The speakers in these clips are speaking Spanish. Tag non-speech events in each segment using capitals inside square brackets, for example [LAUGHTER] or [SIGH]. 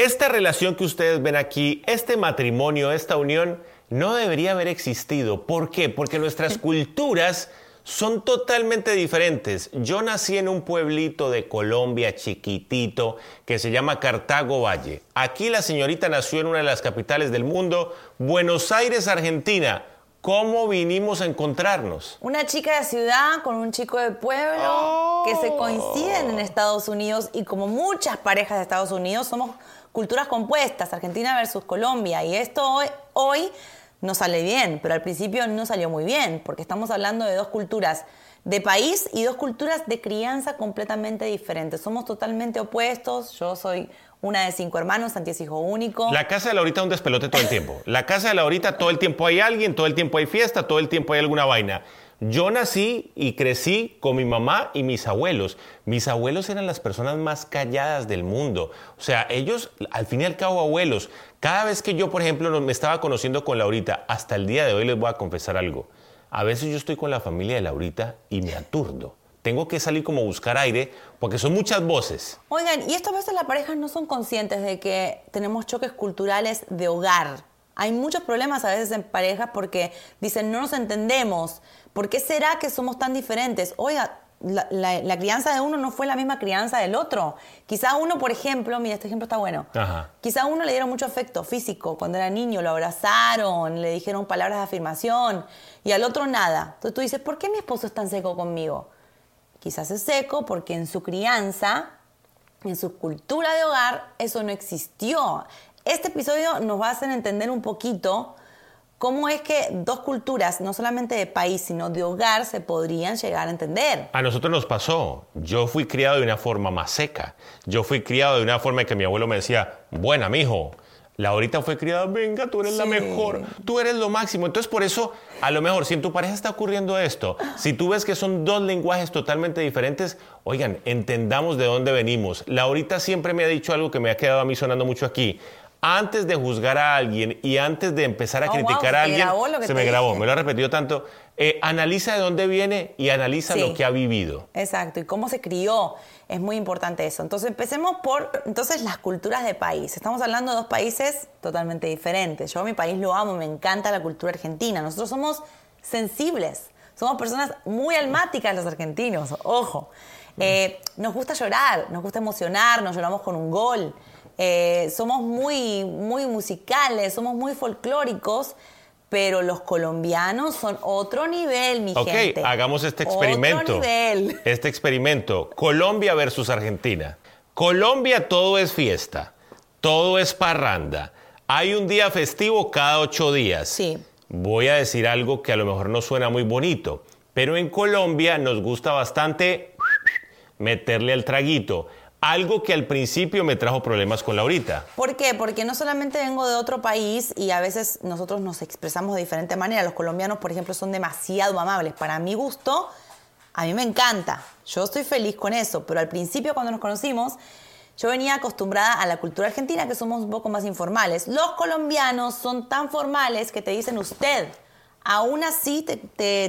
Esta relación que ustedes ven aquí, este matrimonio, esta unión, no debería haber existido. ¿Por qué? Porque nuestras [LAUGHS] culturas son totalmente diferentes. Yo nací en un pueblito de Colombia chiquitito que se llama Cartago Valle. Aquí la señorita nació en una de las capitales del mundo, Buenos Aires, Argentina. ¿Cómo vinimos a encontrarnos? Una chica de ciudad con un chico de pueblo que se Oh. coinciden en Estados Unidos y como muchas parejas de Estados Unidos somos culturas compuestas, Argentina versus Colombia. Y esto hoy, hoy no sale bien, pero al principio no salió muy bien, porque estamos hablando de dos culturas de país y dos culturas de crianza completamente diferentes. Somos totalmente opuestos. Yo soy una de cinco hermanos, Santi es hijo único. La casa de Laurita es un despelote todo el tiempo. La casa de Laurita todo el tiempo hay alguien, todo el tiempo hay fiesta, todo el tiempo hay alguna vaina. Yo nací y crecí con mi mamá y mis abuelos. Mis abuelos eran las personas más calladas del mundo. O sea, ellos, al fin y al cabo, abuelos. Cada vez que yo, por ejemplo, me estaba conociendo con Laurita, hasta el día de hoy les voy a confesar algo. A veces yo estoy con la familia de Laurita y me aturdo. Tengo que salir como a buscar aire porque son muchas voces. Oigan, y estas veces las parejas no son conscientes de que tenemos choques culturales de hogar. Hay muchos problemas a veces en parejas porque dicen no nos entendemos. ¿Por qué será que somos tan diferentes? Oiga, la, la- la crianza de uno no fue la misma crianza del otro. Quizá uno, por ejemplo, mira, este ejemplo está bueno. Ajá. Quizá a uno le dieron mucho afecto físico cuando era niño, lo abrazaron, le dijeron palabras de afirmación y al otro nada. Entonces tú dices, ¿por qué mi esposo es tan seco conmigo? Quizás es seco porque en su crianza, en su cultura de hogar, eso no existió. Este episodio nos va a hacer entender un poquito cómo es que dos culturas, no solamente de país, sino de hogar, se podrían llegar a entender. A nosotros nos pasó. Yo fui criado de una forma más seca. Yo fui criado de una forma en que mi abuelo me decía, buena, mijo. Laurita fue criada, venga, tú eres la Sí. mejor, tú eres lo máximo. Entonces, por eso, a lo mejor, si en tu pareja está ocurriendo esto, si tú ves que son dos lenguajes totalmente diferentes, oigan, entendamos de dónde venimos. Laurita siempre me ha dicho algo que me ha quedado a mí sonando mucho aquí. Antes de juzgar a alguien y antes de empezar a Oh, criticar a alguien, grabó se me grabó, dije. me lo ha repetido tanto, eh, analiza de dónde viene y analiza Sí. lo que ha vivido. Exacto, y cómo se crió. Es muy importante eso. Entonces empecemos por entonces las culturas de país. Estamos hablando de dos países totalmente diferentes. Yo mi país lo amo, me encanta la cultura argentina. Nosotros somos sensibles, somos personas muy almáticas los argentinos, ojo. Eh, nos gusta llorar, nos gusta emocionar, nos lloramos con un gol. Eh, somos muy, muy musicales, somos muy folclóricos, pero los colombianos son otro nivel, mi Ok, gente. hagamos este experimento. Otro nivel. [LAUGHS] Este experimento. Colombia versus Argentina. Colombia todo es fiesta, todo es parranda. Hay un día festivo cada ocho días. Sí. Voy a decir algo que a lo mejor no suena muy bonito, pero en Colombia nos gusta bastante meterle al traguito. Algo que al principio me trajo problemas con Laurita. ¿Por qué? Porque no solamente vengo de otro país y a veces nosotros nos expresamos de diferente manera. Los colombianos, por ejemplo, son demasiado amables. Para mi gusto, a mí me encanta. Yo estoy feliz con eso. Pero al principio, cuando nos conocimos, yo venía acostumbrada a la cultura argentina, que somos un poco más informales. Los colombianos son tan formales que te dicen usted. Aún así, te,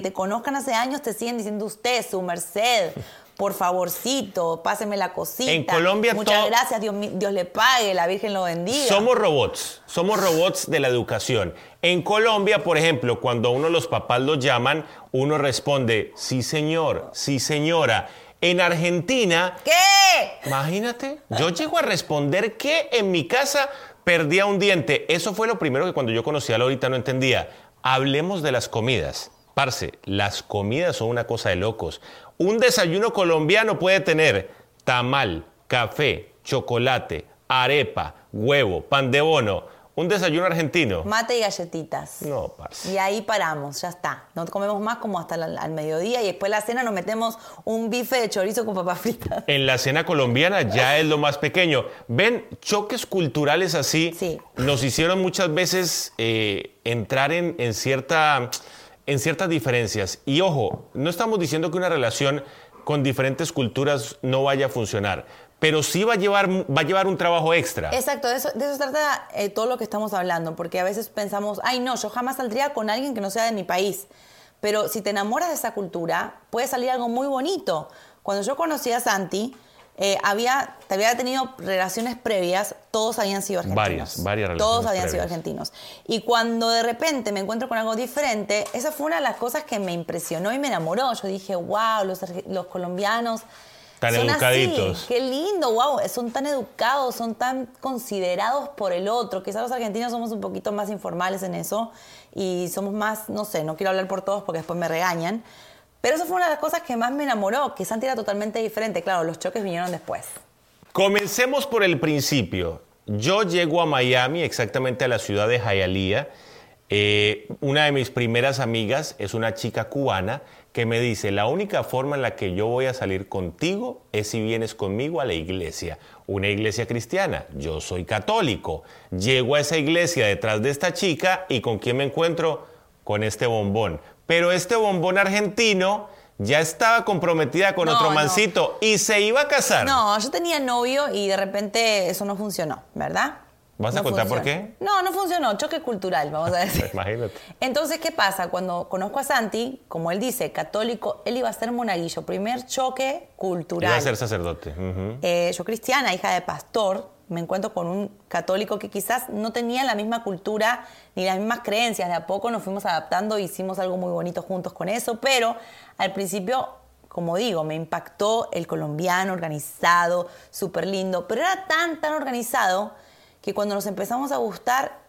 te- conozcan hace años, te siguen diciendo usted, su merced. Por favorcito, páseme la cosita. En Colombia Muchas gracias, Dios, le pague, la Virgen lo bendiga. Somos robots, somos robots de la educación. En Colombia, por ejemplo, cuando a uno los papás los llaman, uno responde, sí señor, sí señora. En Argentina, ¿Qué? imagínate, yo llego a responder que en mi casa perdía un diente. Eso fue lo primero que cuando yo conocí a Laurita no entendía. Hablemos de las comidas. Parce, las comidas son una cosa de locos. Un desayuno colombiano puede tener tamal, café, chocolate, arepa, huevo, pan de bono. Un desayuno argentino. Mate y galletitas. No, parce. Y ahí paramos, ya está. No comemos más como hasta la- al mediodía y después de la cena nos metemos un bife de chorizo con papas fritas. En la cena colombiana ya es lo más pequeño. Ven, choques culturales así Sí. nos hicieron muchas veces eh, entrar en, en cierta, en ciertas diferencias. Y ojo, no estamos diciendo que una relación con diferentes culturas no vaya a funcionar, pero sí va a llevar, va a llevar un trabajo extra. Exacto, de eso, de trata eh, todo lo que estamos hablando, porque a veces pensamos, ay no, yo jamás saldría con alguien que no sea de mi país. Pero si te enamoras de esa cultura, puede salir algo muy bonito. Cuando yo conocí a Santi, eh, había, había tenido relaciones previas, todos habían sido argentinos. Varias, varias relaciones Todos habían sido previas. argentinos. Y cuando de repente me encuentro con algo diferente, esa fue una de las cosas que me impresionó y me enamoró. Yo dije, wow, los, los colombianos Tan son educaditos. así, qué lindo, wow, son tan educados, son tan considerados por el otro. Quizás los argentinos somos un poquito más informales en eso y somos más, no sé, no quiero hablar por todos porque después me regañan. Pero eso fue una de las cosas que más me enamoró, que Santi era totalmente diferente. Claro, los choques vinieron después. Comencemos por el principio. Yo llego a Miami, exactamente a la ciudad de Hialeah. Eh, una de mis primeras amigas es una chica cubana que me dice, la única forma en la que yo voy a salir contigo es si vienes conmigo a la iglesia, una iglesia cristiana. Yo soy católico. Llego a esa iglesia detrás de esta chica y ¿con quién me encuentro? Con este bombón. Pero este bombón argentino ya estaba comprometida con No, otro no. mancito y se iba a casar. No, yo tenía novio y de repente eso no funcionó, ¿verdad? ¿Vas a No contar por qué? No, no funcionó, choque cultural, vamos a [LAUGHS] decir. Imagínate. Entonces, ¿qué pasa? Cuando conozco a Santi, como él dice, católico, él iba a ser monaguillo, primer choque cultural. Iba a ser sacerdote. Eh, yo cristiana, hija de pastor, me encuentro con un católico que quizás no tenía la misma cultura ni las mismas creencias. De a poco nos fuimos adaptando e hicimos algo muy bonito juntos con eso, pero al principio, como digo, me impactó el colombiano organizado, súper lindo, pero era tan, tan organizado que cuando nos empezamos a gustar,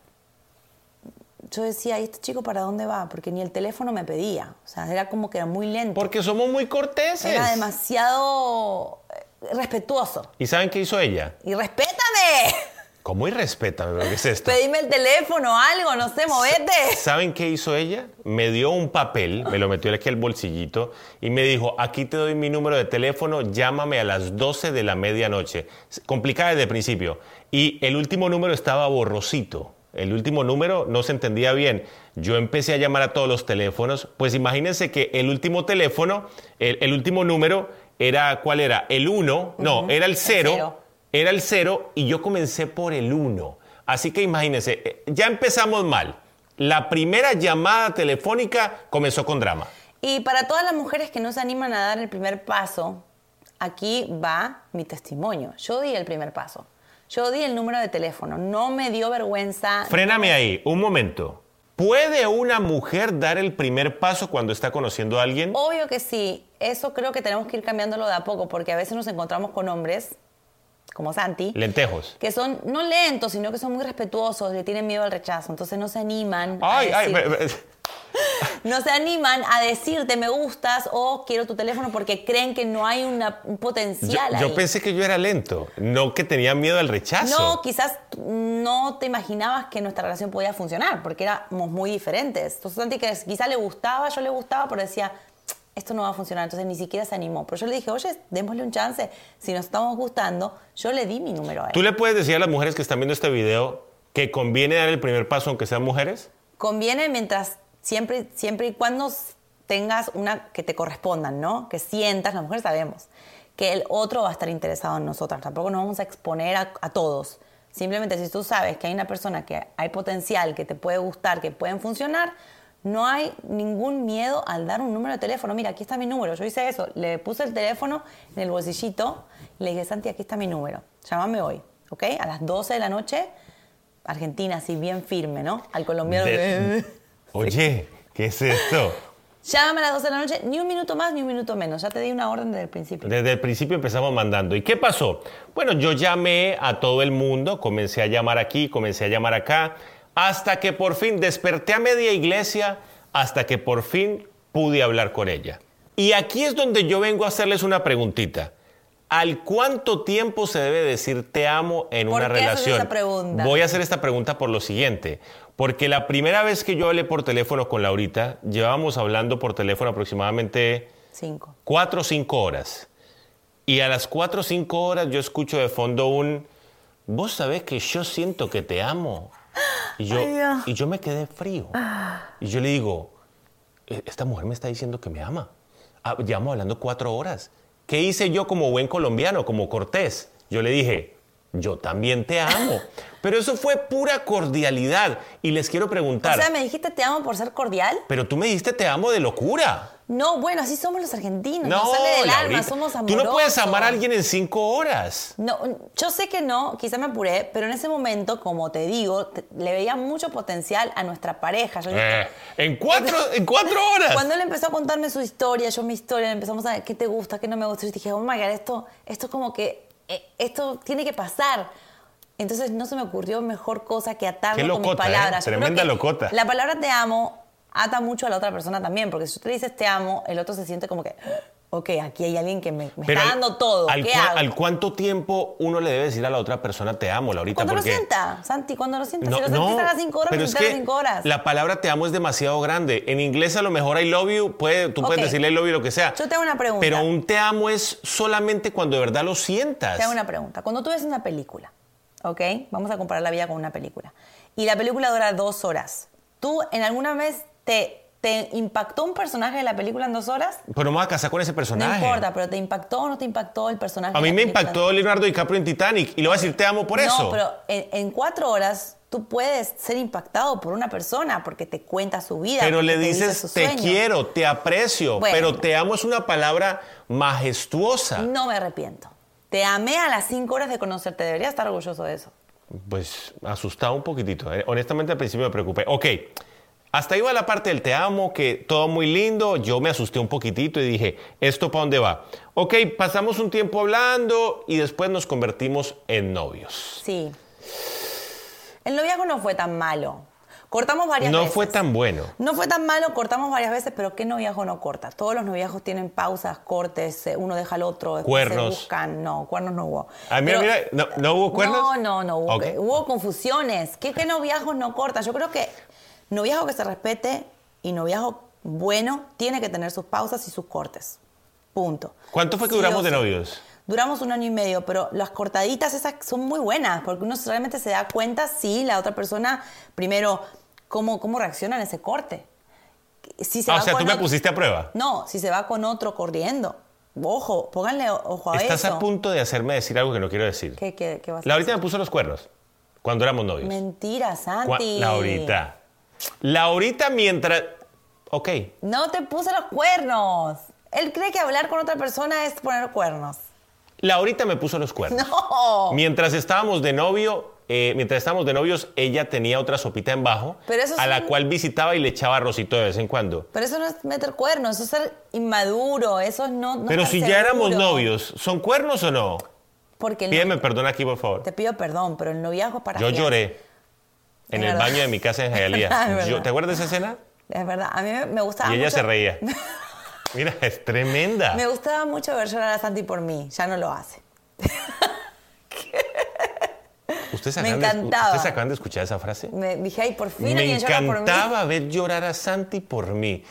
yo decía, ¿y este chico para dónde va? Porque ni el teléfono me pedía. O sea, era como que era muy lento. Porque somos muy corteses. Era demasiado eh, respetuoso. ¿Y saben qué hizo ella? Y respétame. ¿Cómo irrespétame? ¿Qué es esto? Pedime el teléfono, algo, no sé, movete. ¿Saben qué hizo ella? Me dio un papel, me lo metió aquí al bolsillito y me dijo, aquí te doy mi número de teléfono, llámame a las 12 de la medianoche. Complicada desde el principio. Y el último número estaba borrosito. El último número no se entendía bien. Yo empecé a llamar a todos los teléfonos. Pues imagínense que el último teléfono, el, el último número era, ¿cuál era? El 1, no, era el 0. Era el 0 y yo comencé por el 1. Así que imagínense, eh, ya empezamos mal. La primera llamada telefónica comenzó con drama. Y para todas las mujeres que no se animan a dar el primer paso, aquí va mi testimonio. Yo di el primer paso. Yo di el número de teléfono. No me dio vergüenza. Fréname ahí, un momento. ¿Puede una mujer dar el primer paso cuando está conociendo a alguien? Obvio que sí. Eso creo que tenemos que ir cambiándolo de a poco, porque a veces nos encontramos con hombres, como Santi, Lentejos. que son no lentos, sino que son muy respetuosos, le tienen miedo al rechazo, entonces no se animan. a Ay, ay, [LAUGHS] no se animan a decirte me gustas o quiero tu teléfono porque creen que no hay una- un yo, potencial yo ahí. pensé que yo era lento, no que tenía miedo al rechazo. No, quizás no te imaginabas que nuestra relación podía funcionar porque éramos muy diferentes. Entonces Santi que quizás le gustaba, yo le gustaba, pero decía, esto no va a funcionar, entonces ni siquiera se animó. Pero yo le dije, oye, démosle un chance, si nos estamos gustando, yo le di mi número a él. ¿Tú le puedes decir a las mujeres que están viendo este video que conviene dar el primer paso aunque sean mujeres? Conviene mientras siempre, siempre y cuando tengas una que te correspondan, ¿no? Que sientas, las mujeres sabemos, que el otro va a estar interesado en nosotras. Tampoco nos vamos a exponer a, a todos. Simplemente si tú sabes que hay una persona que hay potencial, que te puede gustar, que pueden funcionar, no hay ningún miedo al dar un número de teléfono. Mira, aquí está mi número. Yo hice eso. Le puse el teléfono en el bolsillito le dije, Santi, aquí está mi número. Llámame hoy, ¿ok? A las 12 de la noche, Argentina, así bien firme, ¿no? Al colombiano. De- [LAUGHS] Oye, ¿qué es esto? Llámame a las 12 de la noche, ni un minuto más ni un minuto menos. Ya te di una orden desde el principio. Desde el principio empezamos mandando. ¿Y qué pasó? Bueno, yo llamé a todo el mundo, comencé a llamar aquí, comencé a llamar acá, hasta que por fin desperté a media iglesia, hasta que por fin pude hablar con ella. Y aquí es donde yo vengo a hacerles una preguntita. ¿Al cuánto tiempo se debe decir te amo en ¿Por una qué relación? esa pregunta? Voy a hacer esta pregunta por lo siguiente. Porque la primera vez que yo hablé por teléfono con Laurita, llevábamos hablando por teléfono aproximadamente Cinco. cuatro o cinco horas. Y a las cuatro o cinco horas yo escucho de fondo un, vos sabés que yo siento que te amo. Y yo, Ay, y yo me quedé frío. Y yo le digo, "E- esta mujer me está diciendo que me ama. Ah, llevamos hablando cuatro horas. ¿Qué hice yo como buen colombiano, como Cortés? Yo le dije, yo también te amo. Pero eso fue pura cordialidad. Y les quiero preguntar. O sea, me dijiste te amo por ser cordial. Pero tú me dijiste te amo de locura. No, bueno, así somos los argentinos. No, sale del alma, somos amorosos. Tú no puedes amar a alguien en cinco horas. No, yo sé que no, quizá me apuré, pero en ese momento, como te digo, le veía mucho potencial a nuestra pareja. Eh, en, cuatro, [LAUGHS] en cuatro horas. Cuando él empezó a contarme su historia, yo mi historia, empezamos a ver qué te gusta, qué no me gusta, y dije, oh my God, esto, esto como que, esto tiene que pasar. Entonces no se me ocurrió mejor cosa que atarlo con mis ¿eh? palabras. Tremenda locota. La palabra te amo ata mucho a la otra persona también, porque si tú le dices te amo, el otro se siente como que, ok, aquí hay alguien que me, está dando todo. Al, ¿Qué hago? ¿Al cuánto tiempo uno le debe decir a la otra persona te amo, Laurita? Cuando lo sienta, Santi, cuando lo sienta. si lo sentiste a las cinco horas, pero es que cinco horas. La palabra te amo es demasiado grande. En inglés a lo mejor I love you, puede, tú puedes decirle I love you lo que sea. Yo te hago una pregunta. Pero un te amo es solamente cuando de verdad lo sientas. Te hago una pregunta. Cuando tú ves una película, ¿ok? Vamos a comparar la vida con una película. Y la película dura dos horas. ¿Tú en alguna vez te ¿Te impactó un personaje de la película en dos horas? Pero no me voy a casar con ese personaje. No importa, pero ¿te impactó o no te impactó el personaje? A mí me impactó Leonardo DiCaprio en Titanic y le voy a decir te amo por eso. No, pero en, cuatro horas tú puedes ser impactado por una persona porque te cuenta su vida. Pero le dices te, quiero, te aprecio, pero te amo es una palabra majestuosa. No me arrepiento. Te amé a las cinco horas de conocerte. Debería estar orgulloso de eso. Pues asustado un poquitito. ¿eh? Honestamente al principio me preocupé. Ok. Hasta ahí va la parte del te amo, que todo muy lindo. Yo me asusté un poquitito y dije, ¿esto para dónde va? Ok, pasamos un tiempo hablando y después nos convertimos en novios. Sí. El noviazgo no fue tan malo. Cortamos varias veces. No fue tan bueno. No fue tan malo, cortamos varias veces, pero ¿qué noviazgo no corta? Todos los noviazgos tienen pausas, cortes, eh, uno deja al otro, cuernos. se buscan. No, cuernos no hubo. Ah, mira, mira, ¿no, hubo cuernos? No, no, no hubo. Hubo confusiones. ¿Qué, ¿Qué noviazgos no corta? Yo creo que Noviazgo que se respete y noviazgo bueno tiene que tener sus pausas y sus cortes. Punto. ¿Cuánto fue que duramos de novios? Duramos un año y medio, pero las cortaditas esas son muy buenas, porque uno realmente se da cuenta si la otra persona, primero, cómo, cómo reacciona en ese corte. Si se ah, o sea, tú me pusiste a prueba. No, si se va con otro corriendo. Ojo, pónganle ojo a eso. Estás a punto de hacerme decir algo que no quiero decir. ¿Qué, qué, qué vas a Laurita me puso los cuernos cuando éramos novios. Mentira, Santi. Laurita. Laurita mientras... Ok. No te puse los cuernos. Él cree que hablar con otra persona es poner cuernos. Laurita me puso los cuernos. No. Mientras estábamos de novio, eh, mientras estábamos de novios, ella tenía otra sopita en bajo, a la cual visitaba y le echaba arrocito de vez en cuando. Pero eso no es meter cuernos, eso es ser inmaduro, eso no. no Pero si ya éramos novios, ¿son cuernos o no? Porque Pídeme perdón aquí, por favor. Te pido perdón, pero el noviazgo para. Yo lloré en el baño de mi casa en [LAUGHS] Jayalía. ¿Te acuerdas de esa escena? Es verdad, a mí me gustaba Y ella se reía. [LAUGHS] Mira, es tremenda. Me gustaba mucho ver llorar a Santi por mí, ya no lo hace. [LAUGHS] ¿Ustedes me encantaba. De, ¿Ustedes acaban de escuchar esa frase? Me dije, ay, por fin Me encantaba ver llorar a Santi por mí.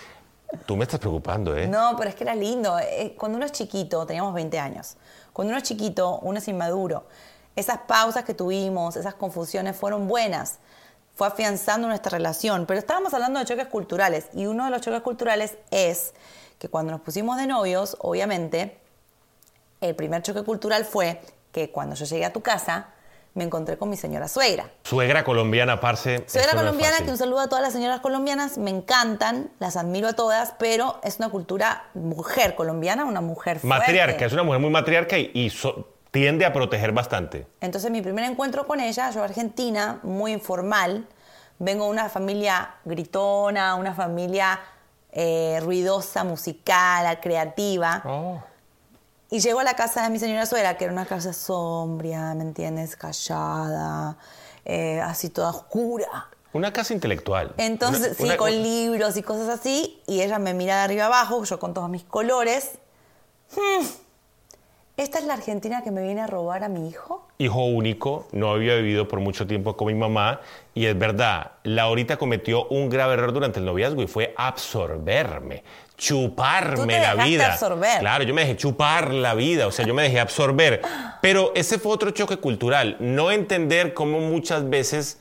Tú me estás preocupando, ¿eh? No, pero es que era lindo. Eh, cuando uno es chiquito, teníamos 20 años, cuando uno es chiquito, uno es inmaduro. Esas pausas que tuvimos, esas confusiones fueron buenas fue afianzando nuestra relación. Pero estábamos hablando de choques culturales y uno de los choques culturales es que cuando nos pusimos de novios, obviamente, el primer choque cultural fue que cuando yo llegué a tu casa, me encontré con mi señora suegra. Suegra colombiana, parce. Suegra colombiana, que un saludo a todas las señoras colombianas, me encantan, las admiro a todas, pero es una cultura mujer colombiana, una mujer fuerte. Matriarca, es una mujer muy matriarca y, y tiende a proteger bastante. Entonces mi primer encuentro con ella, yo argentina, muy informal, vengo de una familia gritona, una familia eh, ruidosa, musical, creativa. Oh. Y llego a la casa de mi señora suegra, que era una casa sombria, ¿me entiendes? Callada, eh, así toda oscura. Una casa intelectual. Entonces, sí, con libros y cosas así. Y ella me mira de arriba abajo, yo con todos mis colores. Hmm, ¿Esta es la Argentina que me viene a robar a mi hijo? Hijo único, no había vivido por mucho tiempo con mi mamá y es verdad, Laurita cometió un grave error durante el noviazgo y fue absorberme, chuparme la vida. Absorber. Claro, yo me dejé chupar la vida, o sea, yo me dejé absorber. Pero ese fue otro choque cultural, no entender cómo muchas veces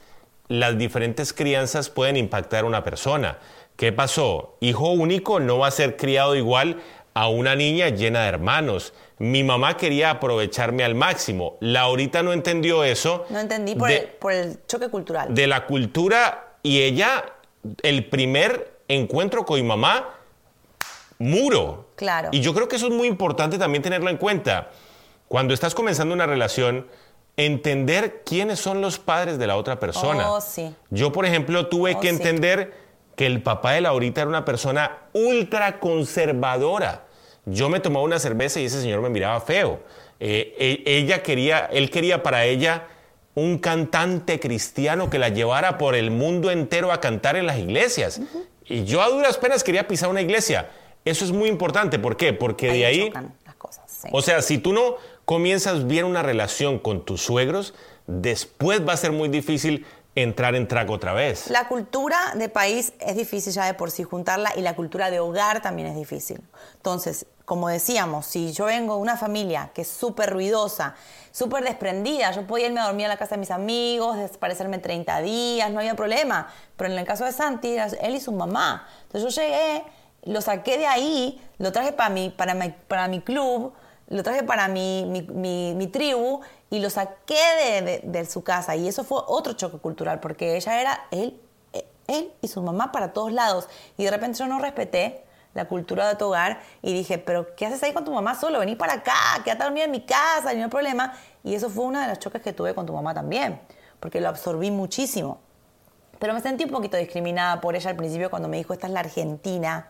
las diferentes crianzas pueden impactar a una persona. ¿Qué pasó? Hijo único no va a ser criado igual a una niña llena de hermanos mi mamá quería aprovecharme al máximo. Laurita no entendió eso. No entendí por, de, el, por el choque cultural. de la cultura y ella, el primer encuentro con mi mamá, muro. Claro. Y yo creo que eso es muy importante también tenerlo en cuenta. Cuando estás comenzando una relación, entender quiénes son los padres de la otra persona. Oh, sí. Yo, por ejemplo, tuve Oh, que sí. entender que el papá de Laurita era una persona ultra conservadora. Yo me tomaba una cerveza y ese señor me miraba feo. Eh, ella quería, él quería para ella un cantante cristiano que la llevara por el mundo entero a cantar en las iglesias. Y yo a duras penas quería pisar una iglesia. Eso es muy importante. ¿Por qué? Porque de ahí... chocan las cosas. sí. O sea, si tú no comienzas bien una relación con tus suegros, después va a ser muy difícil entrar en trago otra vez. La cultura de país es difícil ya de por sí juntarla y la cultura de hogar también es difícil. Entonces, como decíamos, si yo vengo de una familia que es súper ruidosa, súper desprendida, yo podía irme a dormir a la casa de mis amigos, desaparecerme 30 días, no había problema. Pero en el caso de Santi, él y su mamá. Entonces yo llegué, lo saqué de ahí, lo traje para mi, para mi club, lo traje para mi, mi, mi- tribu y lo saqué de, de- su casa. Y eso fue otro choque cultural, porque ella era él, eh, él y su mamá para todos lados. Y de repente yo no respeté la cultura de tu hogar y dije, pero ¿qué haces ahí con tu mamá solo? Vení para acá, quédate a dormir en mi casa, no hay problema. Y eso fue uno de los choques que tuve con tu mamá también, porque lo absorbí muchísimo. Pero me sentí un poquito discriminada por ella al principio cuando me dijo, esta es la Argentina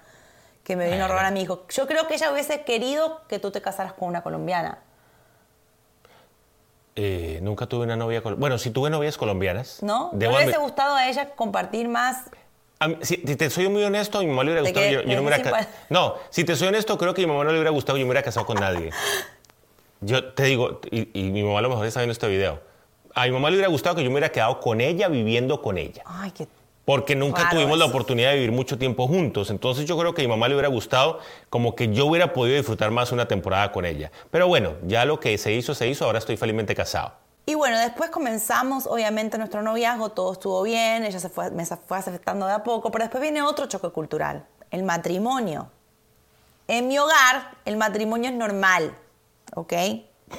que me vino a robar a mi hijo. Yo creo que ella hubiese querido que tú te casaras con una colombiana. Eh, nunca tuve una novia colombiana. Bueno, sí tuve novias colombianas. ¿No? ¿No le hubiese gustado a ella compartir más? A mí- si, si te soy muy honesto, a mi mamá le hubiera ¿De gustado. Yo, yo no, si te soy honesto, creo que a mi mamá no le hubiera gustado yo me hubiera casado con nadie. Yo te digo, y, y mi mamá a lo mejor está viendo este video. A mi mamá le hubiera gustado que yo me hubiera quedado con ella, viviendo con ella. Ay, qué... Porque nunca tuvimos la oportunidad de vivir mucho tiempo juntos. Entonces yo creo que a mi mamá le hubiera gustado como que yo hubiera podido disfrutar más una temporada con ella. Pero bueno, ya lo que se hizo, se hizo. Ahora estoy felizmente casado. Y bueno, después comenzamos, obviamente, nuestro noviazgo, todo estuvo bien, ella se fue, me fue aceptando de a poco, pero después viene otro choque cultural, el matrimonio. En mi hogar, el matrimonio es normal, ¿ok?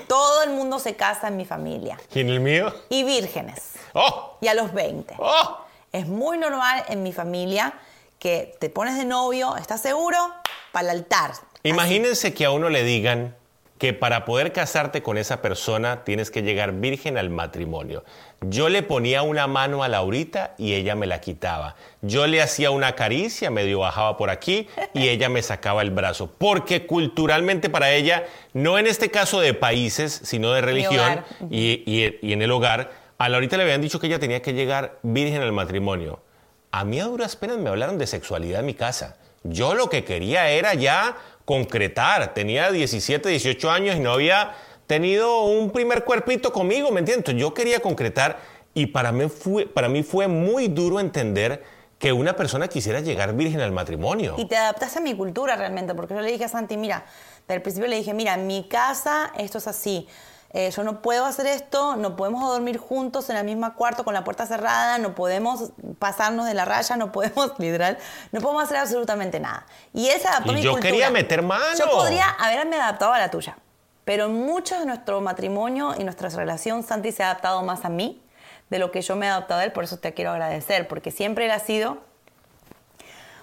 Todo el mundo se casa en mi familia. ¿Y en el mío? Y vírgenes, ¡Oh! y a los 20. ¡Oh! Es muy normal en mi familia que te pones de novio, ¿estás seguro? Para el altar. Imagínense que a uno le digan que para poder casarte con esa persona tienes que llegar virgen al matrimonio. Yo le ponía una mano a Laurita y ella me la quitaba. Yo le hacía una caricia, medio bajaba por aquí y ella me sacaba el brazo. Porque culturalmente para ella, no en este caso de países, sino de religión hogar. y, y- y en el hogar, a Laurita le habían dicho que ella tenía que llegar virgen al matrimonio. A mí a duras penas me hablaron de sexualidad en mi casa. Yo lo que quería era ya concretar. Tenía 17, 18 años y no había tenido un primer cuerpito conmigo, ¿me entiendes? Yo quería concretar y para mí, fue, para mí fue muy duro entender que una persona quisiera llegar virgen al matrimonio. Y te adaptaste a mi cultura realmente, porque yo le dije a Santi, mira, desde el principio le dije, mira, en mi casa esto es así. Eh, yo no puedo hacer esto, no podemos dormir juntos en el mismo cuarto con la puerta cerrada, no podemos pasarnos de la raya, no podemos, [LAUGHS] literal, no podemos hacer absolutamente nada. Y él se adaptó Y a mi yo cultura. quería meter mano. Yo podría haberme adaptado a la tuya, pero en mucho de nuestro matrimonio y nuestra relación, Santi se ha adaptado más a mí de lo que yo me he adaptado a él, por eso te quiero agradecer, porque siempre él ha sido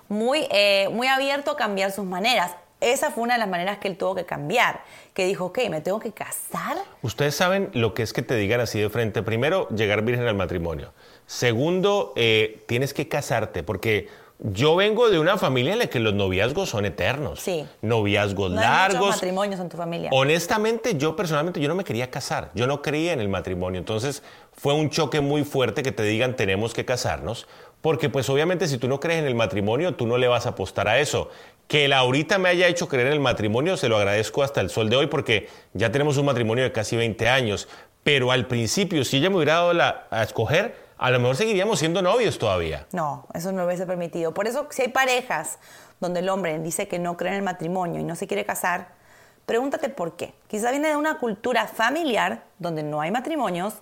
muy, eh, muy abierto a cambiar sus maneras. Esa fue una de las maneras que él tuvo que cambiar, que dijo, ok, ¿me tengo que casar? Ustedes saben lo que es que te digan así de frente. Primero, llegar virgen al matrimonio. Segundo, eh, tienes que casarte, porque yo vengo de una familia en la que los noviazgos son eternos. Sí. Noviazgos No hay muchos largos. matrimonios en tu familia. Honestamente, yo personalmente, yo no me quería casar. Yo no creía en el matrimonio. Entonces, fue un choque muy fuerte que te digan tenemos que casarnos. Porque, pues, obviamente, si tú no crees en el matrimonio, tú no le vas a apostar a eso. Que Laurita me haya hecho creer en el matrimonio, se lo agradezco hasta el sol de hoy, porque ya tenemos un matrimonio de casi 20 años. Pero al principio, si ella me hubiera dado la, a escoger, a lo mejor seguiríamos siendo novios todavía. No, eso no hubiese permitido. Por eso, si hay parejas donde el hombre dice que no cree en el matrimonio y no se quiere casar, pregúntate por qué. Quizá viene de una cultura familiar donde no hay matrimonios,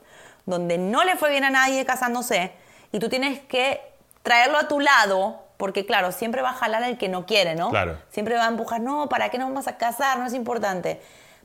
donde no le fue bien a nadie casándose y tú tienes que traerlo a tu lado, porque claro, siempre va a jalar el que no quiere, ¿no? Claro. Siempre va a empujar, no, ¿para qué nos vamos a casar? No es importante.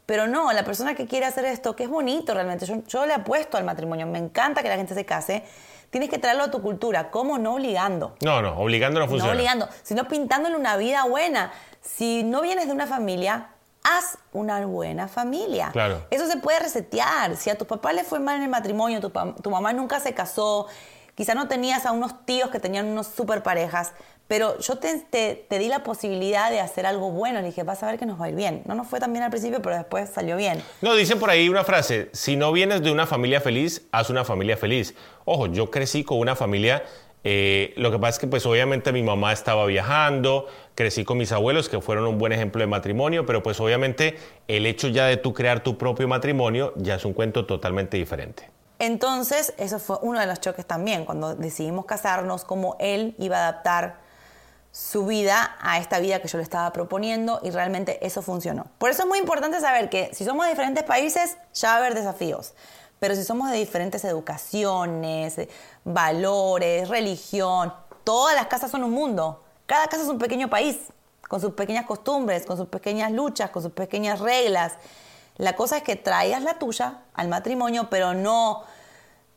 Pero no, la persona que quiere hacer esto, que es bonito realmente, yo, yo le apuesto al matrimonio, me encanta que la gente se case, tienes que traerlo a tu cultura. ¿Cómo? No obligando. No, no, obligando no funciona. No obligando, sino pintándole una vida buena. Si no vienes de una familia, haz una buena familia. Claro. Eso se puede resetear. Si a tu papá le fue mal en el matrimonio, tu, tu mamá nunca se casó, quizá no tenías a unos tíos que tenían unos super parejas, pero yo te, te- di la posibilidad de hacer algo bueno. Le dije, vas a ver que nos va a ir bien. No nos fue tan bien al principio, pero después salió bien. No, dicen por ahí una frase, si no vienes de una familia feliz, haz una familia feliz. Ojo, yo crecí con una familia, eh, lo que pasa es que pues obviamente mi mamá estaba viajando, crecí con mis abuelos que fueron un buen ejemplo de matrimonio, pero pues obviamente el hecho ya de tú crear tu propio matrimonio ya es un cuento totalmente diferente. Entonces, eso fue uno de los choques también, cuando decidimos casarnos, cómo él iba a adaptar su vida a esta vida que yo le estaba proponiendo y realmente eso funcionó. Por eso es muy importante saber que si somos de diferentes países ya va a haber desafíos, pero si somos de diferentes educaciones, valores, religión, todas las casas son un mundo. Cada casa es un pequeño país, con sus pequeñas costumbres, con sus pequeñas luchas, con sus pequeñas reglas. La cosa es que traigas la tuya al matrimonio, pero no,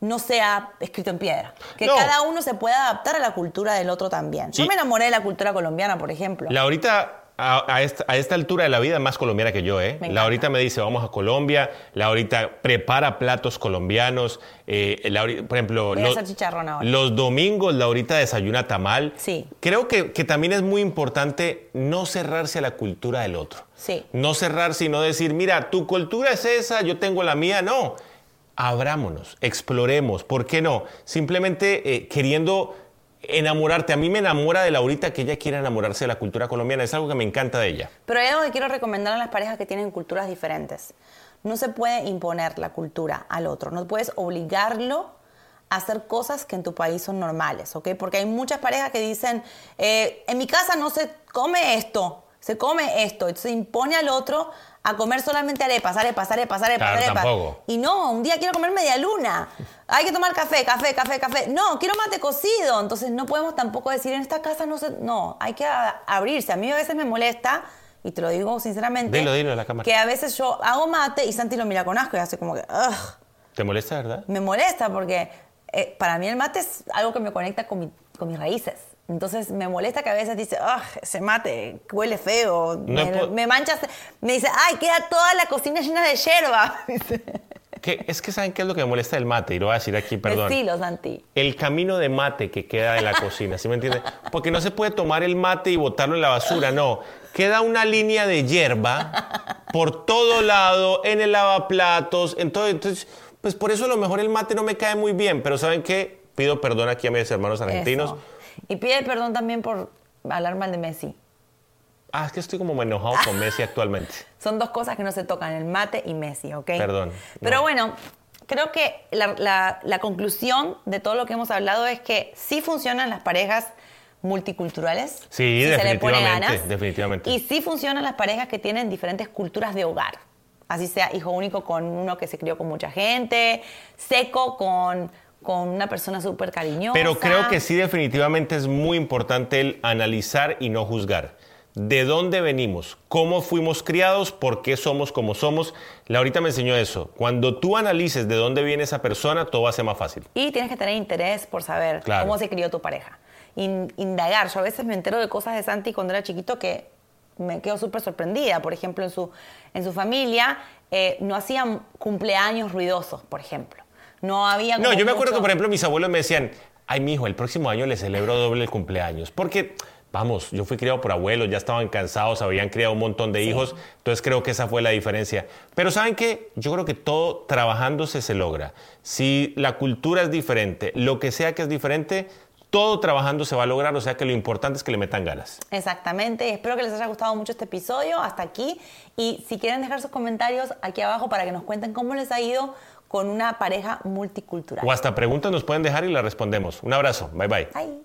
no sea escrito en piedra. Que No. cada uno se pueda adaptar a la cultura del otro también. Yo me enamoré de la cultura colombiana, por ejemplo. Laurita, a, a esta, a esta altura de la vida, más colombiana que yo, ¿eh? Me encanta. Laurita me dice, vamos a Colombia. Laurita prepara platos colombianos. Eh, Lauri- por ejemplo, Voy a hacer chicharrón ahora. los domingos Laurita desayuna tamal. Sí. Creo que, que también es muy importante no cerrarse a la cultura del otro. Sí. No cerrarse y no decir, mira, tu cultura es esa, yo tengo la mía. No. Abrámonos, exploremos. ¿Por qué no? Simplemente eh, queriendo enamorarte. A mí me enamora de Laurita que ella quiera enamorarse de la cultura colombiana. Es algo que me encanta de ella. Pero hay algo que quiero recomendar a las parejas que tienen culturas diferentes. No se puede imponer la cultura al otro, no puedes obligarlo a hacer cosas que en tu país son normales, ¿ok? Porque hay muchas parejas que dicen, eh, en mi casa no se come esto, se come esto, entonces impone al otro a comer solamente arepas, arepas, arepas, arepas, Claro, arepas. tampoco. Y no, un día quiero comer media luna. Hay que tomar café, café, café, café. No, quiero mate cocido. Entonces no podemos tampoco decir en esta casa no se. No, hay que a- abrirse. A mí a veces me molesta, y te lo digo sinceramente. Dilo, dilo a la cámara. Que a veces yo hago mate y Santi lo mira con asco y hace como que. "Ugh". ¿Te molesta, verdad? me molesta porque eh, para mí el mate es algo que me conecta con, mi- con mis raíces. Entonces me molesta que a veces dice, "Ugh, ese mate huele feo, No me, me manchas, me dice, ay, queda toda la cocina llena de hierba. [LAUGHS] Es que ¿saben qué es lo que me molesta del mate? Y lo voy a decir aquí, perdón. Decilo, Santi. El camino de mate que queda en la cocina, ¿sí me entiendes? Porque no se puede tomar el mate y botarlo en la basura, no. Queda una línea de hierba por todo lado, en el lavaplatos, en todo. Entonces, pues por eso a lo mejor el mate no me cae muy bien, pero ¿saben qué? Pido perdón aquí a mis hermanos argentinos. Eso. Y pide perdón también por hablar mal de Messi. Ah, es que estoy como enojado con Messi actualmente. [LAUGHS] Son dos cosas que no se tocan, el mate y Messi, ¿ok? Perdón, Pero no. bueno, creo que la, la- la conclusión de todo lo que hemos hablado es que sí funcionan las parejas multiculturales. Sí, si se le pone definitivamente, ganas. definitivamente. Y sí funcionan las parejas que tienen diferentes culturas de hogar. Así sea hijo único con uno que se crió con mucha gente, seco con, con una persona súper cariñosa. Pero creo que sí definitivamente es muy importante el analizar y no juzgar. ¿De dónde venimos? ¿Cómo fuimos criados? ¿Por qué somos como somos? Laurita me enseñó eso. Cuando tú analices de dónde viene esa persona, todo va a ser más fácil. Y tienes que tener interés por saber Claro. cómo se crió tu pareja. In- indagar. Yo a veces me entero de cosas de Santi cuando era chiquito que me quedo súper sorprendida. Por ejemplo, en su, en su familia eh, no hacían cumpleaños ruidosos, por ejemplo. No había. No, yo me acuerdo mucho- que, por ejemplo, mis abuelos me decían, ay, mi hijo, el próximo año le celebro doble el cumpleaños. Porque, vamos, yo fui criado por abuelos, ya estaban cansados, habían criado un montón de hijos, entonces creo que esa fue la diferencia. Pero ¿saben qué? Yo creo que todo trabajándose se logra. Si la cultura es diferente, lo que sea que es diferente, todo trabajando se va a lograr, o sea que lo importante es que le metan ganas. Exactamente. Espero que les haya gustado mucho este episodio. Hasta aquí. Y si quieren dejar sus comentarios aquí abajo para que nos cuenten cómo les ha ido con una pareja multicultural. O hasta preguntas nos pueden dejar y las respondemos. Un abrazo, bye bye. Bye.